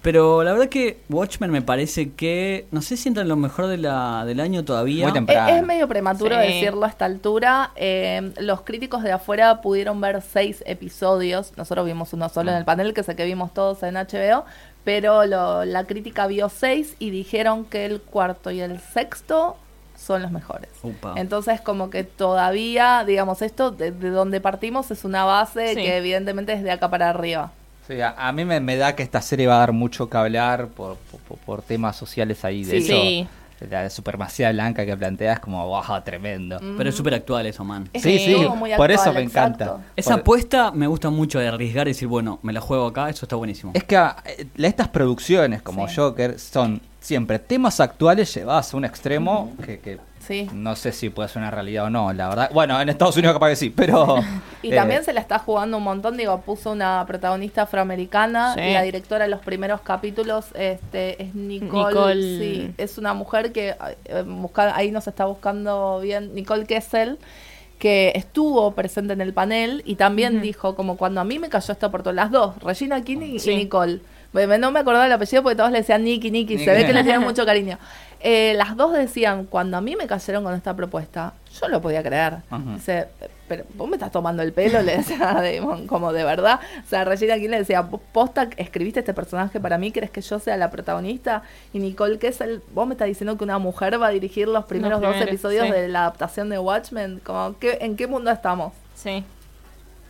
[SPEAKER 1] Pero la verdad que Watchmen me parece que, no sé si entra en lo mejor de la, del año todavía.
[SPEAKER 2] Muy temprano.
[SPEAKER 4] Es, es medio prematuro
[SPEAKER 3] Sí.
[SPEAKER 4] decirlo a esta altura. Eh, los críticos de afuera pudieron ver seis episodios. Nosotros vimos uno solo en el panel, que sé que vimos todos en HBO. Pero lo- la crítica vio seis y dijeron que el cuarto y el sexto son los mejores.
[SPEAKER 1] Upa.
[SPEAKER 4] Entonces, como que todavía, digamos, esto de, de donde partimos es una base
[SPEAKER 3] Sí.
[SPEAKER 4] que evidentemente es de acá para arriba.
[SPEAKER 2] Sí, a, a mí me, me da que esta serie va a dar mucho que hablar por, por, por temas sociales ahí. De
[SPEAKER 4] Sí.
[SPEAKER 2] hecho,
[SPEAKER 3] Sí.
[SPEAKER 2] La supremacía blanca que plantea es como, wow, tremendo.
[SPEAKER 1] Pero es súper actual eso, man.
[SPEAKER 4] Es
[SPEAKER 2] Sí, sí,
[SPEAKER 4] muy
[SPEAKER 2] por
[SPEAKER 4] actual,
[SPEAKER 2] eso me
[SPEAKER 4] exacto.
[SPEAKER 2] encanta.
[SPEAKER 1] Esa
[SPEAKER 2] Por-
[SPEAKER 1] apuesta me gusta mucho de arriesgar y decir, bueno, me la juego acá, eso está buenísimo.
[SPEAKER 2] Es que ah, eh, estas producciones como
[SPEAKER 4] Sí.
[SPEAKER 2] Joker son siempre temas actuales llevados a un extremo que, que
[SPEAKER 4] Sí.
[SPEAKER 2] no sé si puede ser una realidad o no, la verdad. Bueno, en Estados Unidos capaz que sí, pero... <laughs>
[SPEAKER 4] Y
[SPEAKER 2] eh,
[SPEAKER 4] también se la está jugando un montón, digo, puso una protagonista afroamericana,
[SPEAKER 3] Sí.
[SPEAKER 4] y la directora de los primeros capítulos este, es Nicole,
[SPEAKER 3] Nicole-
[SPEAKER 4] sí, es una mujer que eh, busca- ahí nos está buscando bien, Nicole Kessel, que estuvo presente en el panel y también dijo, como cuando a mí me cayó esto por todas las dos, Regina King y
[SPEAKER 3] Sí.
[SPEAKER 4] Nicole. Bueno, No me acordaba el apellido porque todos le decían Nicky, Nicky, se ve que le tienen <laughs> mucho cariño. Eh, las dos decían, cuando a mí me cayeron con esta propuesta, yo lo podía creer. Dice, pero vos me estás tomando el pelo, <laughs> le decía a Damon, como de verdad. O sea, Regina King le decía, "¿Vos posta, escribiste este personaje para mí, ¿querés que yo sea la protagonista? Y Nicole Kessel, vos me estás diciendo que una mujer va a dirigir los primeros dos
[SPEAKER 3] primeros,
[SPEAKER 4] episodios
[SPEAKER 3] sí.
[SPEAKER 4] de la adaptación de Watchmen. Como, ¿qué, ¿En qué mundo estamos?
[SPEAKER 3] Sí,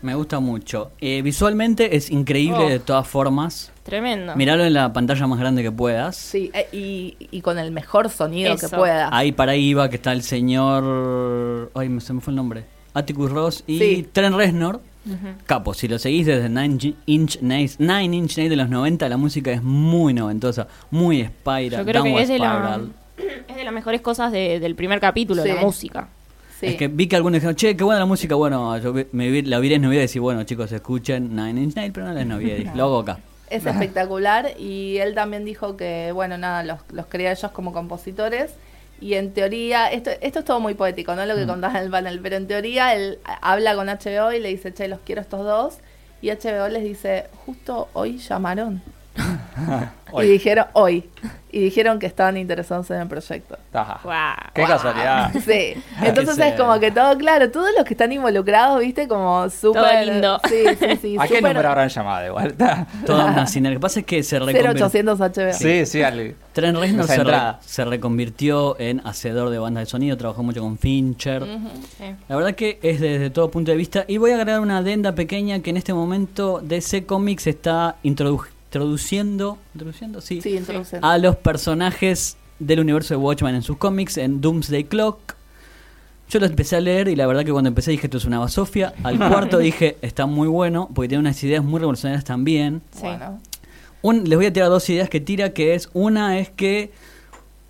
[SPEAKER 1] Me gusta mucho. Eh, visualmente es increíble
[SPEAKER 4] Oh.
[SPEAKER 1] de todas formas.
[SPEAKER 3] tremendo.
[SPEAKER 1] Miralo en la pantalla más grande que puedas.
[SPEAKER 4] Sí, eh, y, y con el mejor sonido que
[SPEAKER 3] Eso.
[SPEAKER 4] pueda.
[SPEAKER 1] Ahí para ahí va que está el señor... Ay, me- se me fue el nombre. Atticus Ross y
[SPEAKER 4] Sí.
[SPEAKER 1] Trent Reznor.
[SPEAKER 3] Ujú.
[SPEAKER 1] Capo, si lo seguís desde Nine Inch Nails, Nine Inch Nails de los 90, la música es muy noventosa, muy Spiral,
[SPEAKER 3] Yo creo que es de, la, <clears throat> es de las mejores cosas de- del primer capítulo,
[SPEAKER 4] Sí.
[SPEAKER 3] la música.
[SPEAKER 4] Sí.
[SPEAKER 1] Es que vi que algunos dijeron, che, qué buena la música. Bueno, yo me vi, la vi en Navidad y decir, bueno, chicos, escuchen Nine Inch Nails, pero no les Navidad. Lo hago acá.
[SPEAKER 4] Es espectacular y él también dijo que, bueno, nada, los, los crea ellos como compositores y en teoría, esto, esto es todo muy poético, ¿no? Lo que contás en el panel, pero en teoría él habla con HBO y le dice, che, los quiero estos dos y HBO les dice, justo hoy llamaron. Y dijeron, hoy. Y dijeron que estaban interesados en el proyecto.
[SPEAKER 2] Qué casualidad. <laughs>
[SPEAKER 4] Sí, <laughs> entonces es como que todo claro, todos los que están involucrados, viste, como súper...
[SPEAKER 3] lindo.
[SPEAKER 4] Sí, sí, sí. <laughs>
[SPEAKER 2] ¿A qué
[SPEAKER 4] súper-
[SPEAKER 2] número habrán llamado de vuelta?
[SPEAKER 1] Toda una sinergia. Lo que pasa es que se reconvirtió.
[SPEAKER 4] 0800 HBO.
[SPEAKER 2] Sí, sí, al-
[SPEAKER 1] Trent Reznor se, re- se reconvirtió en hacedor de bandas de sonido, trabajó mucho con Fincher.
[SPEAKER 3] Sí.
[SPEAKER 1] La verdad que es desde todo punto de vista. Y voy a agregar una adenda pequeña que en este momento DC Comics está introdu- introduciendo, introduciendo, sí,
[SPEAKER 4] Sí,
[SPEAKER 1] a los personajes del universo de Watchmen en sus cómics, en Doomsday Clock. Yo lo empecé a leer y la verdad que cuando empecé dije esto es una basofia. Al <laughs> cuarto dije está muy bueno porque tiene unas ideas muy revolucionarias también.
[SPEAKER 3] Sí.
[SPEAKER 4] Bueno.
[SPEAKER 1] Un- les voy a tirar dos ideas que tira, que es, una es que,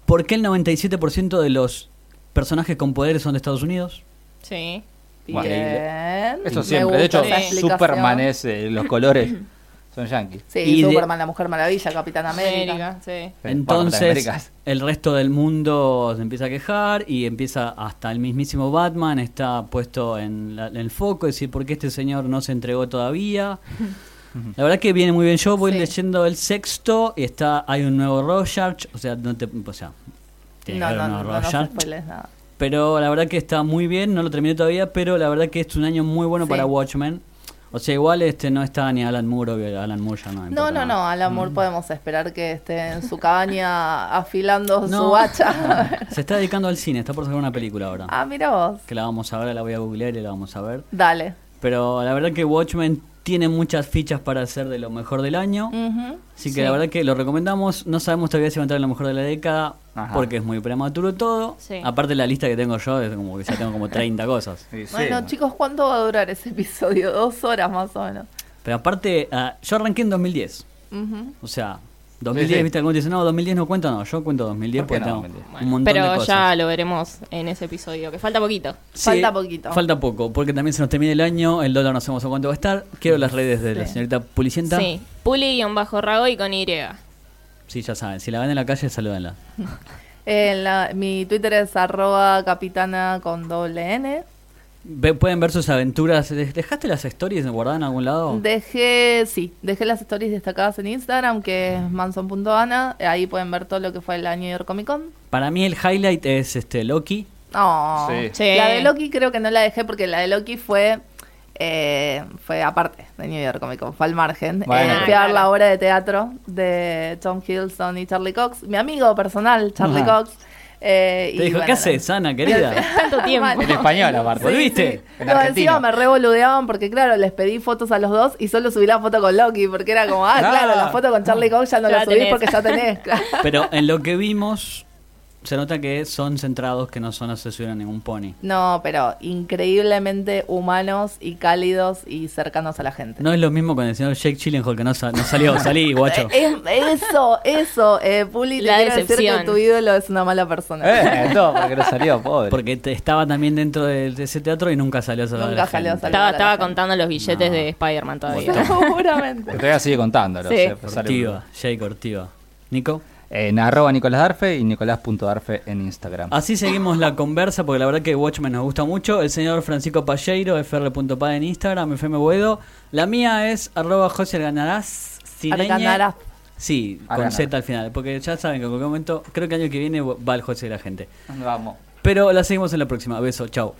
[SPEAKER 1] ¿por qué el 97% de los personajes con poderes son de Estados Unidos?
[SPEAKER 3] Sí.
[SPEAKER 2] Bueno,
[SPEAKER 4] Bien.
[SPEAKER 2] Eso siempre. De hecho. Superman es eh, los colores <laughs> son yankees.
[SPEAKER 4] Sí,
[SPEAKER 1] Y de-
[SPEAKER 4] Superman, la Mujer Maravilla, Capitán América.
[SPEAKER 3] América, sí.
[SPEAKER 1] Entonces, el resto del mundo se empieza a quejar y empieza hasta el mismísimo Batman está puesto en, la- en el foco, es decir, ¿por qué este señor no se entregó todavía? <laughs> La verdad que viene muy bien. Yo voy
[SPEAKER 4] Sí.
[SPEAKER 1] leyendo el sexto y está hay un nuevo Rorschach, o sea, no te, o sea, tiene
[SPEAKER 4] No,
[SPEAKER 1] que haber
[SPEAKER 4] no,
[SPEAKER 1] un
[SPEAKER 4] no,
[SPEAKER 1] nuevo
[SPEAKER 4] no, no
[SPEAKER 1] Rorschach. Pero la verdad que está muy bien, no lo terminé todavía, pero la verdad que es un año muy bueno
[SPEAKER 4] Sí.
[SPEAKER 1] para Watchmen. O sea, igual este no está ni Alan Moore, obvio, Alan Moore ya no.
[SPEAKER 4] No, no, no,
[SPEAKER 1] nada.
[SPEAKER 4] al amor podemos esperar que esté en su cabaña <laughs> afilando su hacha. <laughs>
[SPEAKER 1] Se está dedicando al cine, está por sacar una película ahora.
[SPEAKER 4] ah, mira vos.
[SPEAKER 1] Que la vamos a ver, la voy a googlear y la vamos a ver.
[SPEAKER 4] Dale.
[SPEAKER 1] Pero la verdad que Watchmen tiene muchas fichas para ser de lo mejor del año. Así que
[SPEAKER 3] Sí.
[SPEAKER 1] la verdad que lo recomendamos. No sabemos todavía si va a entrar en lo mejor de la década.
[SPEAKER 2] Ajá.
[SPEAKER 1] Porque es muy prematuro todo.
[SPEAKER 3] Sí.
[SPEAKER 1] Aparte la lista que tengo yo es como que ya tengo como <laughs> 30 cosas.
[SPEAKER 2] Sí, sí.
[SPEAKER 4] Bueno, chicos, ¿cuánto va a durar ese episodio? <laughs> Dos horas más o menos.
[SPEAKER 1] Pero aparte, ah, yo arranqué en 2010.
[SPEAKER 4] Ujú.
[SPEAKER 1] O sea, 2010,
[SPEAKER 2] Sí, sí.
[SPEAKER 1] viste, algunos dicen, no, 2010 no cuenta, no, yo cuento 2010
[SPEAKER 2] ¿Por qué
[SPEAKER 1] porque
[SPEAKER 2] no,
[SPEAKER 1] tengo
[SPEAKER 2] 2010?
[SPEAKER 1] un montón de
[SPEAKER 3] Pero
[SPEAKER 1] cosas.
[SPEAKER 3] ya lo veremos en ese episodio, que falta poquito.
[SPEAKER 1] Sí,
[SPEAKER 4] Falta poquito.
[SPEAKER 1] Falta poco, porque también se nos termina el año, el dólar no sabemos a cuánto va a estar. Quiero las redes de la señorita Pulicienta.
[SPEAKER 3] Sí. Puli-Rago y con Y.
[SPEAKER 1] Sí, ya saben, si la ven en la calle, salúdenla. <laughs>
[SPEAKER 4] Eh, la- mi Twitter es arroba capitana con doble N.
[SPEAKER 1] Ve- pueden ver sus aventuras. ¿Dej- ¿Dejaste las stories guardadas en algún lado?
[SPEAKER 4] Dejé, sí, dejé las stories destacadas en Instagram, que es manson.ana. Ahí pueden ver todo lo que fue la New York Comic Con.
[SPEAKER 1] Para mí el highlight es este Loki.
[SPEAKER 2] Sí.
[SPEAKER 3] Sí.
[SPEAKER 4] la de Loki creo que no la dejé porque la de Loki fue eh, fue aparte de New York Comic Con, fue al margen.
[SPEAKER 2] Bueno.
[SPEAKER 4] Eh, fui a ver
[SPEAKER 3] Claro.
[SPEAKER 4] la obra de teatro de Tom Hiddleston y Charlie Cox, mi amigo personal, Charlie. Cox. Eh,
[SPEAKER 1] Te
[SPEAKER 4] y
[SPEAKER 1] dijo,
[SPEAKER 4] bueno,
[SPEAKER 1] ¿qué haces, Ana, querida? <laughs>
[SPEAKER 3] Tanto <laughs> tiempo.
[SPEAKER 2] En español, aparte.
[SPEAKER 1] ¿Volviste?
[SPEAKER 2] En
[SPEAKER 4] No,
[SPEAKER 2] argentino.
[SPEAKER 4] encima me revoludeaban porque, claro, les pedí fotos a los dos y solo subí la foto con Loki porque era como, ah, claro, la foto con Charlie Cox ya no
[SPEAKER 3] Ya
[SPEAKER 4] la subí
[SPEAKER 3] tenés.
[SPEAKER 4] porque ya tenés. <laughs>
[SPEAKER 1] Pero en lo que vimos, se nota que son centrados, que no son asociados a ningún pony.
[SPEAKER 4] No, pero increíblemente humanos y cálidos y cercanos a la gente.
[SPEAKER 1] No es lo mismo con el señor Jake Gyllenhaal que no, sa- no salió, salí, <laughs> guacho.
[SPEAKER 4] Es- eso, eso, eh, Puli,
[SPEAKER 3] La
[SPEAKER 4] te quiero decir
[SPEAKER 3] decepción.
[SPEAKER 4] que tu ídolo es una mala persona.
[SPEAKER 2] Eh, <laughs> no, porque no salió, pobre.
[SPEAKER 1] Porque te- estaba también dentro de, de ese teatro y nunca salió a saludar a
[SPEAKER 4] Nunca
[SPEAKER 1] la
[SPEAKER 4] salió a.
[SPEAKER 3] Estaba,
[SPEAKER 4] la
[SPEAKER 3] estaba
[SPEAKER 4] gente.
[SPEAKER 3] contando los billetes
[SPEAKER 1] No.
[SPEAKER 3] de Spider-Man todavía. <laughs>
[SPEAKER 4] Seguramente.
[SPEAKER 2] Todavía sigue contándolo.
[SPEAKER 3] Sí.
[SPEAKER 1] Ortiva, Jake Ortiva. Nico.
[SPEAKER 2] En arroba Nicolás Darfe y nicolás.darfe en Instagram.
[SPEAKER 1] Así seguimos la conversa porque la verdad que Watchmen nos gusta mucho. El señor Francisco Palleiro, fr.pa en Instagram, FM Boedo. La mía es arroba José Arganarás. Cireñe.
[SPEAKER 4] Arganarás.
[SPEAKER 1] Sí, con. Z al final. Porque ya saben que en cualquier momento, creo que el año que viene va el José de la gente.
[SPEAKER 2] Vamos.
[SPEAKER 1] Pero la seguimos en la próxima. Beso, chao.